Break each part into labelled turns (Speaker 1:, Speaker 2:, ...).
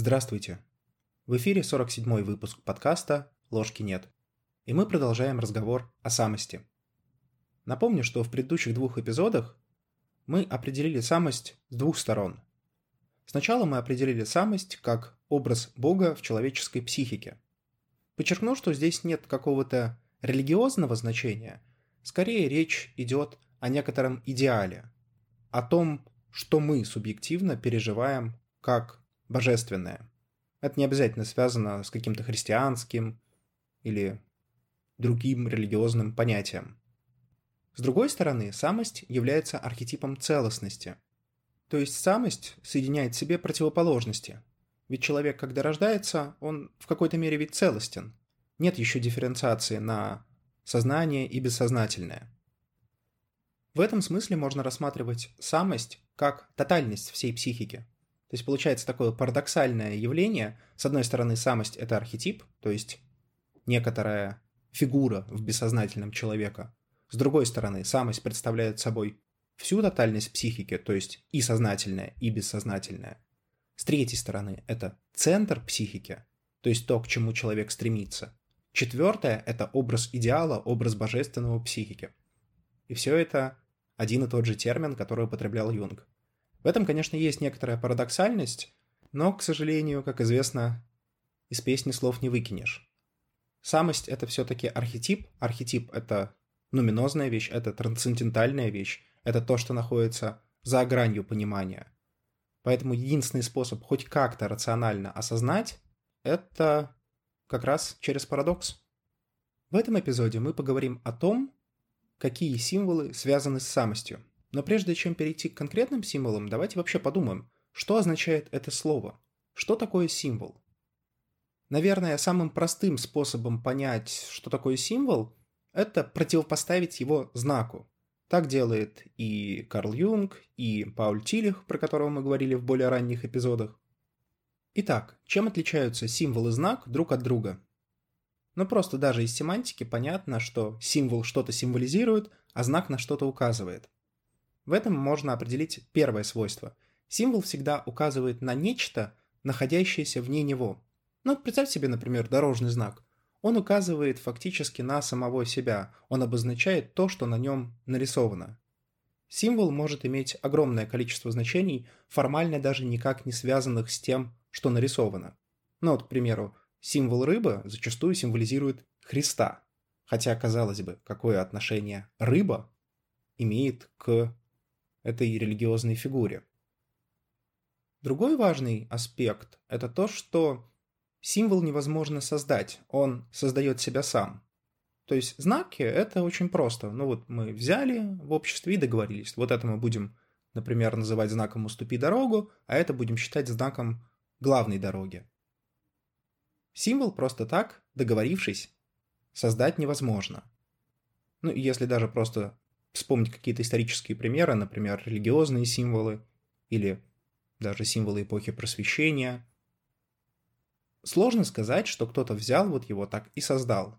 Speaker 1: Здравствуйте! В эфире 47-й выпуск подкаста «Ложки нет». И мы продолжаем разговор о самости. Напомню, что в предыдущих двух эпизодах мы определили самость с двух сторон. Сначала мы определили самость как образ Бога в человеческой психике. Подчеркну, что здесь нет какого-то религиозного значения, скорее речь идет о некотором идеале, о том, что мы субъективно переживаем как божественное. Это не обязательно связано с каким-то христианским или другим религиозным понятием. С другой стороны, самость является архетипом целостности. То есть самость соединяет в себе противоположности. Ведь человек, когда рождается, он в какой-то мере ведь целостен. Нет еще дифференциации на сознание и бессознательное. В этом смысле можно рассматривать самость как тотальность всей психики – то есть получается такое парадоксальное явление. С одной стороны, самость — это архетип, то есть некоторая фигура в бессознательном человека. С другой стороны, самость представляет собой всю тотальность психики, то есть и сознательное, и бессознательное. С третьей стороны, это центр психики, то есть то, к чему человек стремится. Четвертое – это образ идеала, образ божественного психики. И все это один и тот же термин, который употреблял Юнг. В этом, конечно, есть некоторая парадоксальность, но, к сожалению, как известно, из песни слов не выкинешь. Самость — это все-таки архетип. Архетип — это нуминозная вещь, это трансцендентальная вещь, это то, что находится за гранью понимания. Поэтому единственный способ хоть как-то рационально осознать — это как раз через парадокс. В этом эпизоде мы поговорим о том, какие символы связаны с самостью. Но прежде чем перейти к конкретным символам, давайте вообще подумаем, что означает это слово? Что такое символ? Наверное, самым простым способом понять, что такое символ, это противопоставить его знаку. Так делает и Карл Юнг, и Пауль Тилих, про которого мы говорили в более ранних эпизодах. Итак, чем отличаются символ и знак друг от друга? Ну просто даже из семантики понятно, что символ что-то символизирует, а знак на что-то указывает – в этом можно определить первое свойство. Символ всегда указывает на нечто, находящееся вне него. Ну, представь себе, например, дорожный знак. Он указывает фактически на самого себя, он обозначает то, что на нем нарисовано. Символ может иметь огромное количество значений, формально даже никак не связанных с тем, что нарисовано. Ну вот, к примеру, символ рыбы зачастую символизирует Христа. Хотя, казалось бы, какое отношение рыба имеет к этой религиозной фигуре. Другой важный аспект – это то, что символ невозможно создать, он создает себя сам. То есть знаки – это очень просто. Ну вот мы взяли в обществе и договорились. Вот это мы будем, например, называть знаком «уступи дорогу», а это будем считать знаком главной дороги. Символ просто так, договорившись, создать невозможно. Ну, если даже просто вспомнить какие-то исторические примеры, например, религиозные символы или даже символы эпохи просвещения. Сложно сказать, что кто-то взял вот его так и создал.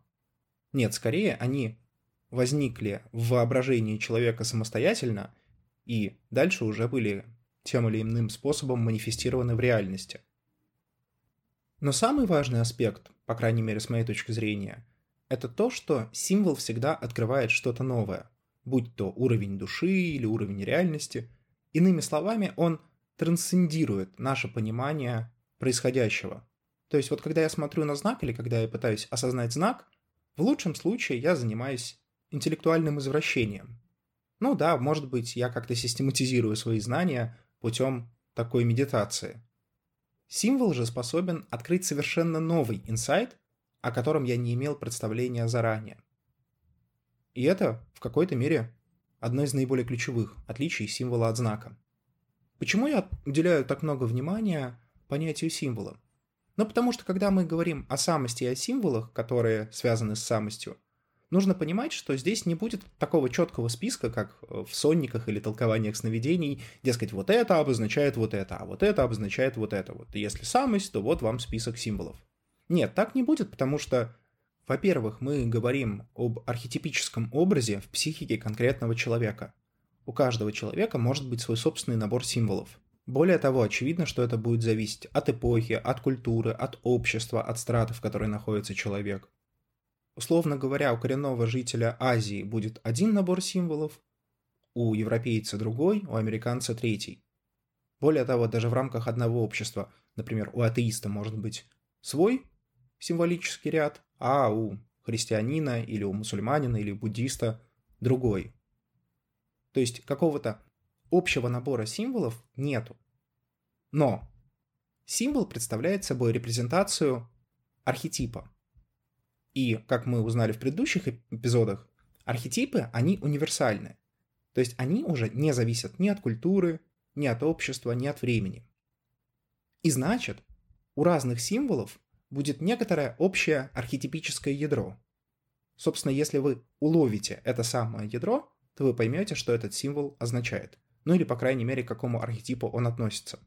Speaker 1: Нет, скорее они возникли в воображении человека самостоятельно и дальше уже были тем или иным способом манифестированы в реальности. Но самый важный аспект, по крайней мере с моей точки зрения, это то, что символ всегда открывает что-то новое – будь то уровень души или уровень реальности. Иными словами, он трансцендирует наше понимание происходящего. То есть вот когда я смотрю на знак или когда я пытаюсь осознать знак, в лучшем случае я занимаюсь интеллектуальным извращением. Ну да, может быть, я как-то систематизирую свои знания путем такой медитации. Символ же способен открыть совершенно новый инсайт, о котором я не имел представления заранее. И это, в какой-то мере, одно из наиболее ключевых отличий символа от знака. Почему я уделяю так много внимания понятию символа? Ну, потому что когда мы говорим о самости и о символах, которые связаны с самостью, нужно понимать, что здесь не будет такого четкого списка, как в сонниках или толкованиях сновидений, дескать, вот это обозначает вот это, а вот это обозначает вот это. Вот если самость, то вот вам список символов. Нет, так не будет, потому что во-первых, мы говорим об архетипическом образе в психике конкретного человека. У каждого человека может быть свой собственный набор символов. Более того, очевидно, что это будет зависеть от эпохи, от культуры, от общества, от страты, в которой находится человек. Условно говоря, у коренного жителя Азии будет один набор символов, у европейца другой, у американца третий. Более того, даже в рамках одного общества, например, у атеиста может быть свой символический ряд, а у христианина или у мусульманина или буддиста другой. То есть какого-то общего набора символов нету. Но символ представляет собой репрезентацию архетипа. И, как мы узнали в предыдущих эпизодах, архетипы, они универсальны. То есть они уже не зависят ни от культуры, ни от общества, ни от времени. И значит, у разных символов будет некоторое общее архетипическое ядро. Собственно, если вы уловите это самое ядро, то вы поймете, что этот символ означает. Ну или, по крайней мере, к какому архетипу он относится.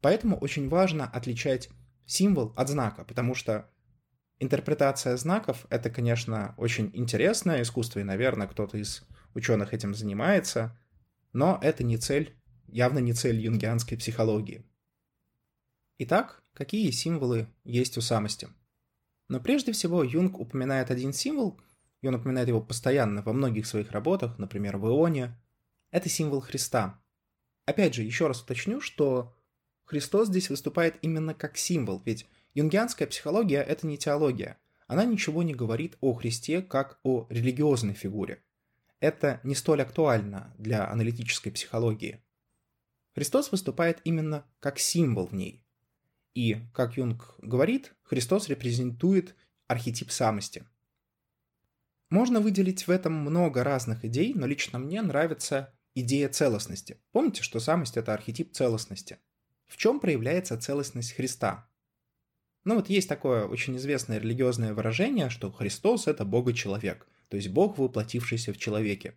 Speaker 1: Поэтому очень важно отличать символ от знака, потому что интерпретация знаков — это, конечно, очень интересное искусство, и, наверное, кто-то из ученых этим занимается, но это не цель, явно не цель юнгианской психологии. Итак, какие символы есть у самости? Но прежде всего Юнг упоминает один символ, и он упоминает его постоянно во многих своих работах, например, в Ионе. Это символ Христа. Опять же, еще раз уточню, что Христос здесь выступает именно как символ, ведь юнгианская психология – это не теология. Она ничего не говорит о Христе как о религиозной фигуре. Это не столь актуально для аналитической психологии. Христос выступает именно как символ в ней. И, как Юнг говорит, Христос репрезентует архетип самости. Можно выделить в этом много разных идей, но лично мне нравится идея целостности. Помните, что самость – это архетип целостности. В чем проявляется целостность Христа? Ну вот есть такое очень известное религиозное выражение, что Христос – это Бога-человек, то есть Бог, воплотившийся в человеке.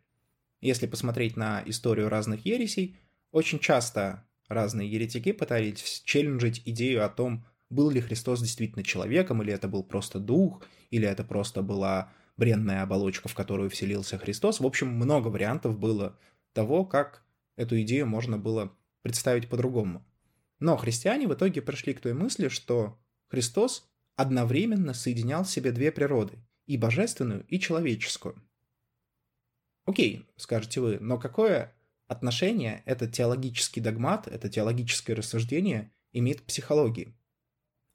Speaker 1: Если посмотреть на историю разных ересей, очень часто Разные еретики пытались челленджить идею о том, был ли Христос действительно человеком, или это был просто дух, или это просто была бренная оболочка, в которую вселился Христос. В общем, много вариантов было того, как эту идею можно было представить по-другому. Но христиане в итоге пришли к той мысли, что Христос одновременно соединял в себе две природы, и божественную, и человеческую. Окей, скажете вы, но какое отношение этот теологический догмат, это теологическое рассуждение имеет к психологии.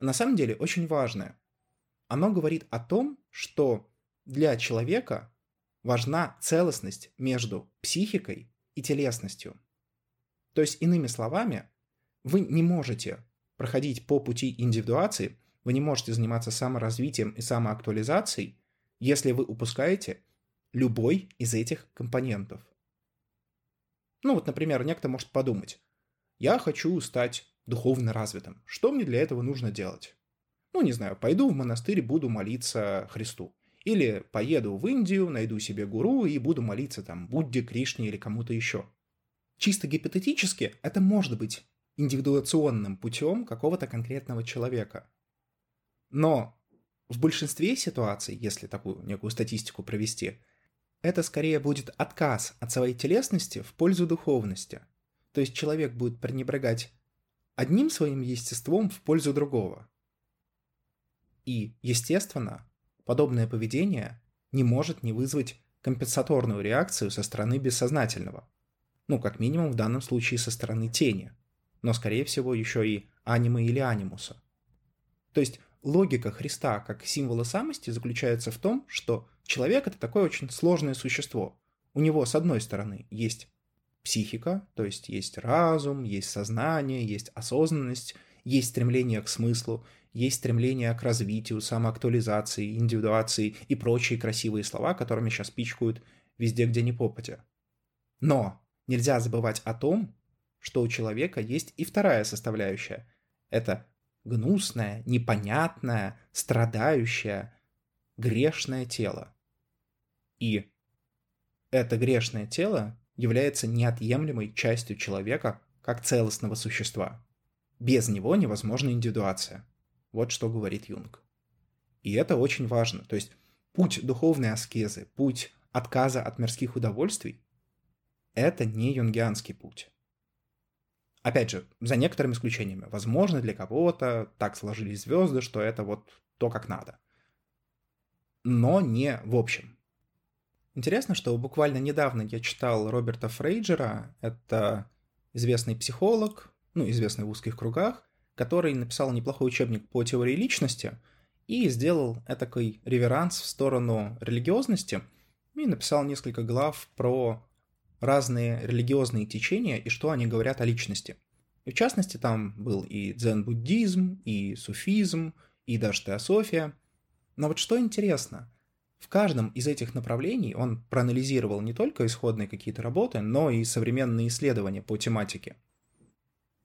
Speaker 1: На самом деле очень важное. Оно говорит о том, что для человека важна целостность между психикой и телесностью. То есть, иными словами, вы не можете проходить по пути индивидуации, вы не можете заниматься саморазвитием и самоактуализацией, если вы упускаете любой из этих компонентов – ну вот, например, некто может подумать, я хочу стать духовно развитым. Что мне для этого нужно делать? Ну, не знаю, пойду в монастырь, буду молиться Христу. Или поеду в Индию, найду себе гуру и буду молиться там Будде, Кришне или кому-то еще. Чисто гипотетически это может быть индивидуационным путем какого-то конкретного человека. Но в большинстве ситуаций, если такую некую статистику провести, это скорее будет отказ от своей телесности в пользу духовности. То есть человек будет пренебрегать одним своим естеством в пользу другого. И, естественно, подобное поведение не может не вызвать компенсаторную реакцию со стороны бессознательного. Ну, как минимум в данном случае со стороны тени, но скорее всего еще и анимы или анимуса. То есть логика Христа как символа самости заключается в том, что человек это такое очень сложное существо. У него, с одной стороны, есть психика, то есть есть разум, есть сознание, есть осознанность, есть стремление к смыслу, есть стремление к развитию, самоактуализации, индивидуации и прочие красивые слова, которыми сейчас пичкают везде, где ни попадя. Но нельзя забывать о том, что у человека есть и вторая составляющая. Это гнусное, непонятное, страдающее, грешное тело. И это грешное тело является неотъемлемой частью человека как целостного существа. Без него невозможна индивидуация. Вот что говорит Юнг. И это очень важно. То есть путь духовной аскезы, путь отказа от мирских удовольствий – это не юнгианский путь. Опять же, за некоторыми исключениями. Возможно, для кого-то так сложились звезды, что это вот то, как надо. Но не в общем. Интересно, что буквально недавно я читал Роберта Фрейджера, это известный психолог, ну, известный в узких кругах, который написал неплохой учебник по теории личности и сделал этакой реверанс в сторону религиозности и написал несколько глав про разные религиозные течения и что они говорят о личности. И в частности, там был и дзен-буддизм, и суфизм, и даже теософия. Но вот что интересно, в каждом из этих направлений он проанализировал не только исходные какие-то работы, но и современные исследования по тематике.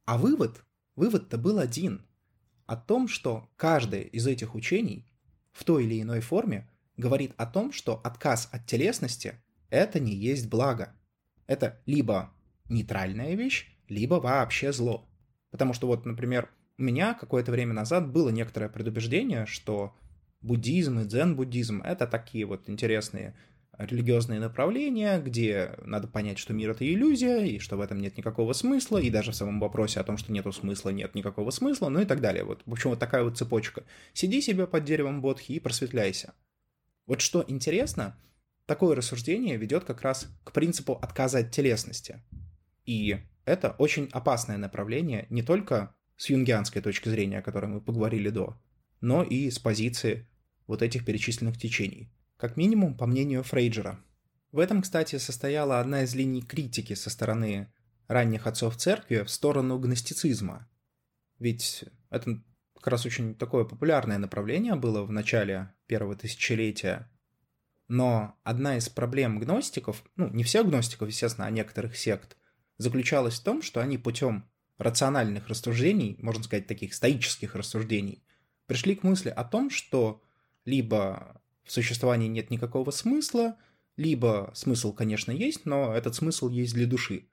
Speaker 1: А вывод, вывод-то был один. О том, что каждое из этих учений в той или иной форме говорит о том, что отказ от телесности – это не есть благо – это либо нейтральная вещь, либо вообще зло. Потому что вот, например, у меня какое-то время назад было некоторое предубеждение, что буддизм и дзен-буддизм — это такие вот интересные религиозные направления, где надо понять, что мир — это иллюзия, и что в этом нет никакого смысла, и даже в самом вопросе о том, что нету смысла, нет никакого смысла, ну и так далее. Вот, в общем, вот такая вот цепочка. Сиди себе под деревом бодхи и просветляйся. Вот что интересно — Такое рассуждение ведет как раз к принципу отказа от телесности. И это очень опасное направление не только с юнгианской точки зрения, о которой мы поговорили до, но и с позиции вот этих перечисленных течений. Как минимум, по мнению Фрейджера. В этом, кстати, состояла одна из линий критики со стороны ранних отцов церкви в сторону гностицизма. Ведь это как раз очень такое популярное направление было в начале первого тысячелетия, но одна из проблем гностиков, ну, не всех гностиков, естественно, а некоторых сект, заключалась в том, что они путем рациональных рассуждений, можно сказать, таких стоических рассуждений, пришли к мысли о том, что либо в существовании нет никакого смысла, либо смысл, конечно, есть, но этот смысл есть для души,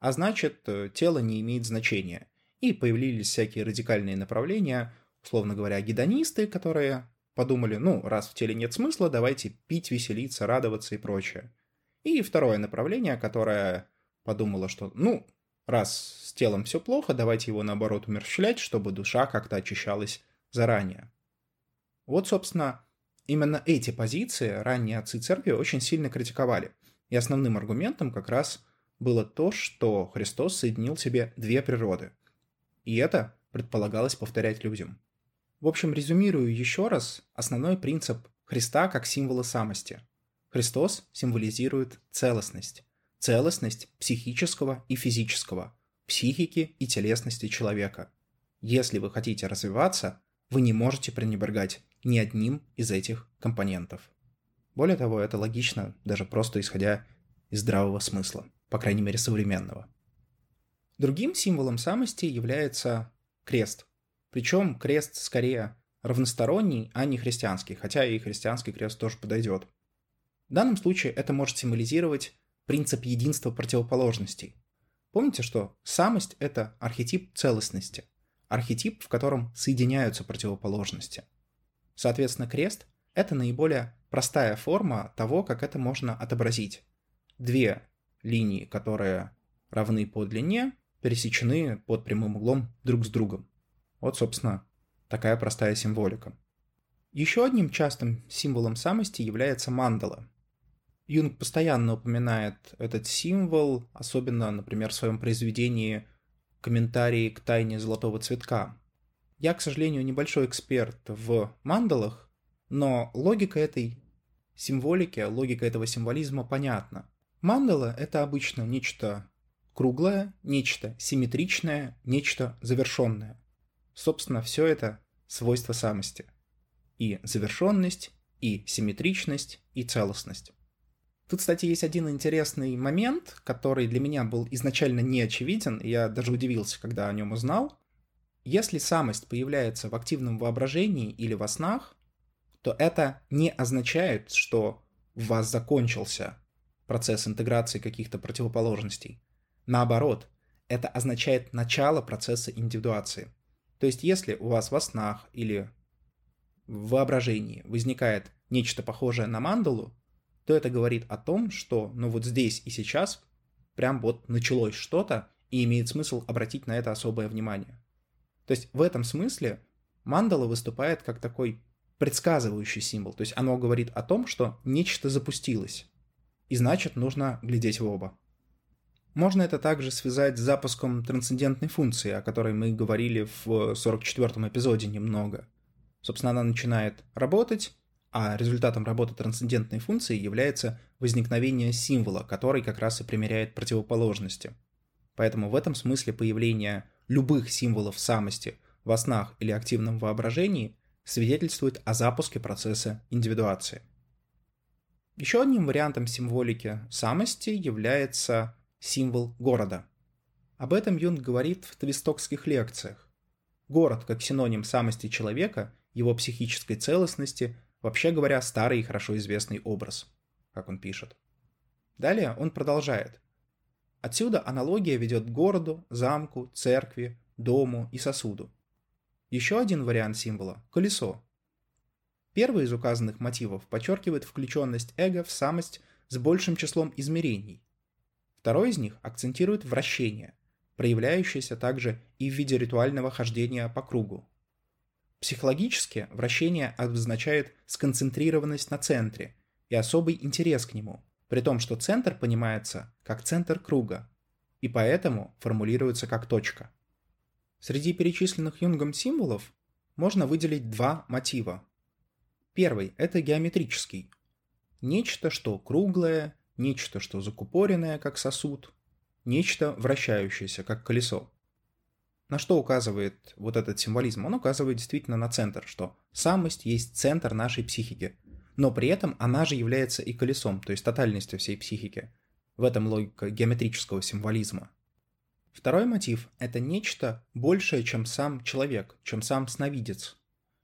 Speaker 1: а значит, э, тело не имеет значения. И появились всякие радикальные направления, условно говоря, гедонисты, которые Подумали, ну, раз в теле нет смысла, давайте пить, веселиться, радоваться и прочее. И второе направление, которое подумало, что, ну, раз с телом все плохо, давайте его наоборот умерщвлять, чтобы душа как-то очищалась заранее. Вот, собственно, именно эти позиции ранние отцы церкви очень сильно критиковали. И основным аргументом как раз было то, что Христос соединил в себе две природы. И это предполагалось повторять людям. В общем, резюмирую еще раз основной принцип Христа как символа самости. Христос символизирует целостность. Целостность психического и физического, психики и телесности человека. Если вы хотите развиваться, вы не можете пренебрегать ни одним из этих компонентов. Более того, это логично, даже просто исходя из здравого смысла, по крайней мере современного. Другим символом самости является крест – причем крест скорее равносторонний, а не христианский, хотя и христианский крест тоже подойдет. В данном случае это может символизировать принцип единства противоположностей. Помните, что самость – это архетип целостности, архетип, в котором соединяются противоположности. Соответственно, крест – это наиболее простая форма того, как это можно отобразить. Две линии, которые равны по длине, пересечены под прямым углом друг с другом. Вот, собственно, такая простая символика. Еще одним частым символом самости является мандала. Юнг постоянно упоминает этот символ, особенно, например, в своем произведении «Комментарии к тайне золотого цветка». Я, к сожалению, небольшой эксперт в мандалах, но логика этой символики, логика этого символизма понятна. Мандала — это обычно нечто круглое, нечто симметричное, нечто завершенное. Собственно, все это свойства самости. И завершенность, и симметричность, и целостность. Тут, кстати, есть один интересный момент, который для меня был изначально не очевиден, и я даже удивился, когда о нем узнал. Если самость появляется в активном воображении или во снах, то это не означает, что у вас закончился процесс интеграции каких-то противоположностей. Наоборот, это означает начало процесса индивидуации. То есть, если у вас во снах или в воображении возникает нечто похожее на мандалу, то это говорит о том, что ну вот здесь и сейчас прям вот началось что-то, и имеет смысл обратить на это особое внимание. То есть в этом смысле мандала выступает как такой предсказывающий символ, то есть оно говорит о том, что нечто запустилось, и значит нужно глядеть в оба. Можно это также связать с запуском трансцендентной функции, о которой мы говорили в 44-м эпизоде немного. Собственно, она начинает работать, а результатом работы трансцендентной функции является возникновение символа, который как раз и примеряет противоположности. Поэтому в этом смысле появление любых символов самости во снах или активном воображении свидетельствует о запуске процесса индивидуации. Еще одним вариантом символики самости является символ города. Об этом Юнг говорит в твистокских лекциях. Город как синоним самости человека, его психической целостности, вообще говоря, старый и хорошо известный образ, как он пишет. Далее он продолжает. Отсюда аналогия ведет к городу, замку, церкви, дому и сосуду. Еще один вариант символа – колесо. Первый из указанных мотивов подчеркивает включенность эго в самость с большим числом измерений. Второй из них акцентирует вращение, проявляющееся также и в виде ритуального хождения по кругу. Психологически вращение обозначает сконцентрированность на центре и особый интерес к нему, при том, что центр понимается как центр круга, и поэтому формулируется как точка. Среди перечисленных Юнгом символов можно выделить два мотива. Первый – это геометрический. Нечто, что круглое, нечто, что закупоренное, как сосуд, нечто вращающееся, как колесо. На что указывает вот этот символизм? Он указывает действительно на центр, что самость есть центр нашей психики, но при этом она же является и колесом, то есть тотальностью всей психики. В этом логика геометрического символизма. Второй мотив – это нечто большее, чем сам человек, чем сам сновидец.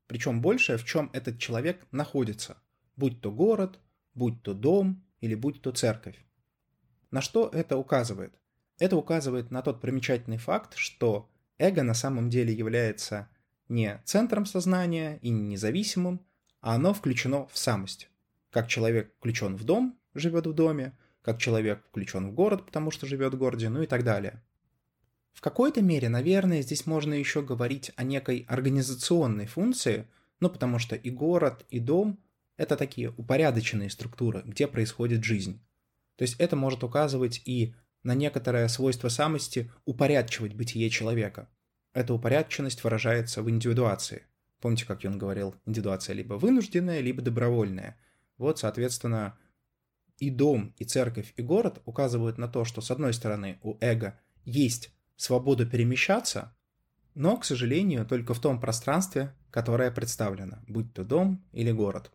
Speaker 1: Причем большее, в чем этот человек находится, будь то город, будь то дом или будь то церковь. На что это указывает? Это указывает на тот примечательный факт, что эго на самом деле является не центром сознания и не независимым, а оно включено в самость. Как человек включен в дом, живет в доме, как человек включен в город, потому что живет в городе, ну и так далее. В какой-то мере, наверное, здесь можно еще говорить о некой организационной функции, ну потому что и город, и дом – это такие упорядоченные структуры, где происходит жизнь. То есть это может указывать и на некоторое свойство самости упорядочивать бытие человека. Эта упорядоченность выражается в индивидуации. Помните, как он говорил, индивидуация либо вынужденная, либо добровольная. Вот, соответственно, и дом, и церковь, и город указывают на то, что, с одной стороны, у эго есть свобода перемещаться, но, к сожалению, только в том пространстве, которое представлено, будь то дом или город.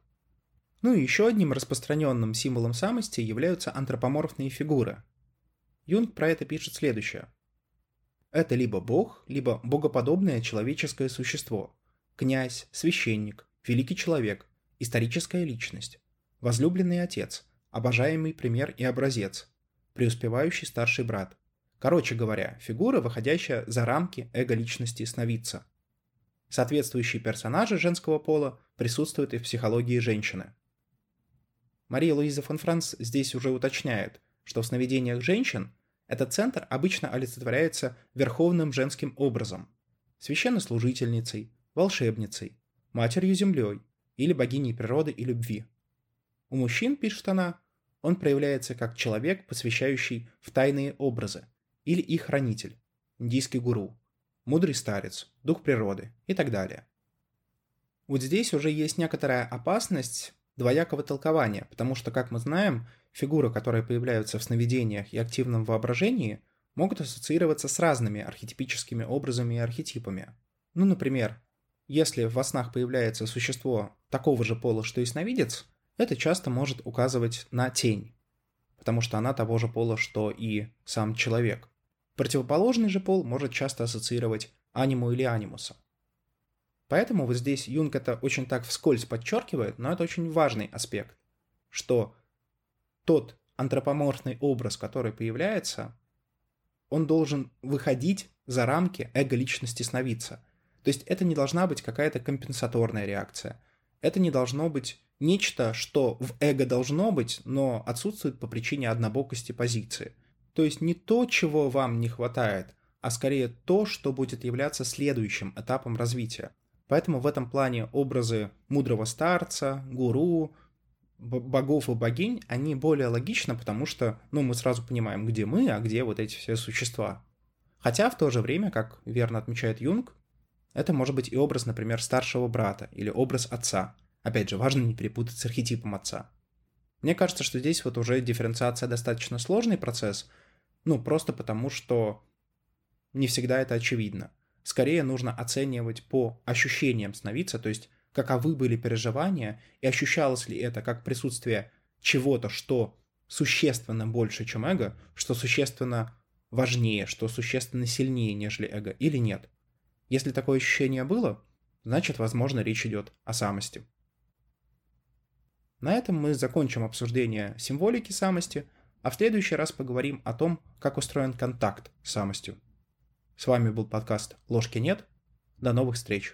Speaker 1: Ну и еще одним распространенным символом самости являются антропоморфные фигуры. Юнг про это пишет следующее. Это либо бог, либо богоподобное человеческое существо, князь, священник, великий человек, историческая личность, возлюбленный отец, обожаемый пример и образец, преуспевающий старший брат. Короче говоря, фигура, выходящая за рамки эго-личности сновидца. Соответствующие персонажи женского пола присутствуют и в психологии женщины. Мария Луиза фон Франц здесь уже уточняет, что в сновидениях женщин этот центр обычно олицетворяется верховным женским образом – священнослужительницей, волшебницей, матерью-землей или богиней природы и любви. У мужчин, пишет она, он проявляется как человек, посвящающий в тайные образы, или их хранитель, индийский гуру, мудрый старец, дух природы и так далее. Вот здесь уже есть некоторая опасность двоякого толкования, потому что, как мы знаем, фигуры, которые появляются в сновидениях и активном воображении, могут ассоциироваться с разными архетипическими образами и архетипами. Ну, например, если во снах появляется существо такого же пола, что и сновидец, это часто может указывать на тень, потому что она того же пола, что и сам человек. Противоположный же пол может часто ассоциировать аниму или анимуса. Поэтому вот здесь Юнг это очень так вскользь подчеркивает, но это очень важный аспект, что тот антропоморфный образ, который появляется, он должен выходить за рамки эго-личности сновидца. То есть это не должна быть какая-то компенсаторная реакция. Это не должно быть нечто, что в эго должно быть, но отсутствует по причине однобокости позиции. То есть не то, чего вам не хватает, а скорее то, что будет являться следующим этапом развития. Поэтому в этом плане образы мудрого старца, гуру, богов и богинь, они более логичны, потому что, ну, мы сразу понимаем, где мы, а где вот эти все существа. Хотя в то же время, как верно отмечает Юнг, это может быть и образ, например, старшего брата или образ отца. Опять же, важно не перепутать с архетипом отца. Мне кажется, что здесь вот уже дифференциация достаточно сложный процесс, ну, просто потому что не всегда это очевидно. Скорее нужно оценивать по ощущениям становиться, то есть каковы были переживания и ощущалось ли это как присутствие чего-то, что существенно больше, чем эго, что существенно важнее, что существенно сильнее, нежели эго, или нет. Если такое ощущение было, значит, возможно, речь идет о самости. На этом мы закончим обсуждение символики самости, а в следующий раз поговорим о том, как устроен контакт с самостью. С вами был подкаст «Ложки нет». До новых встреч!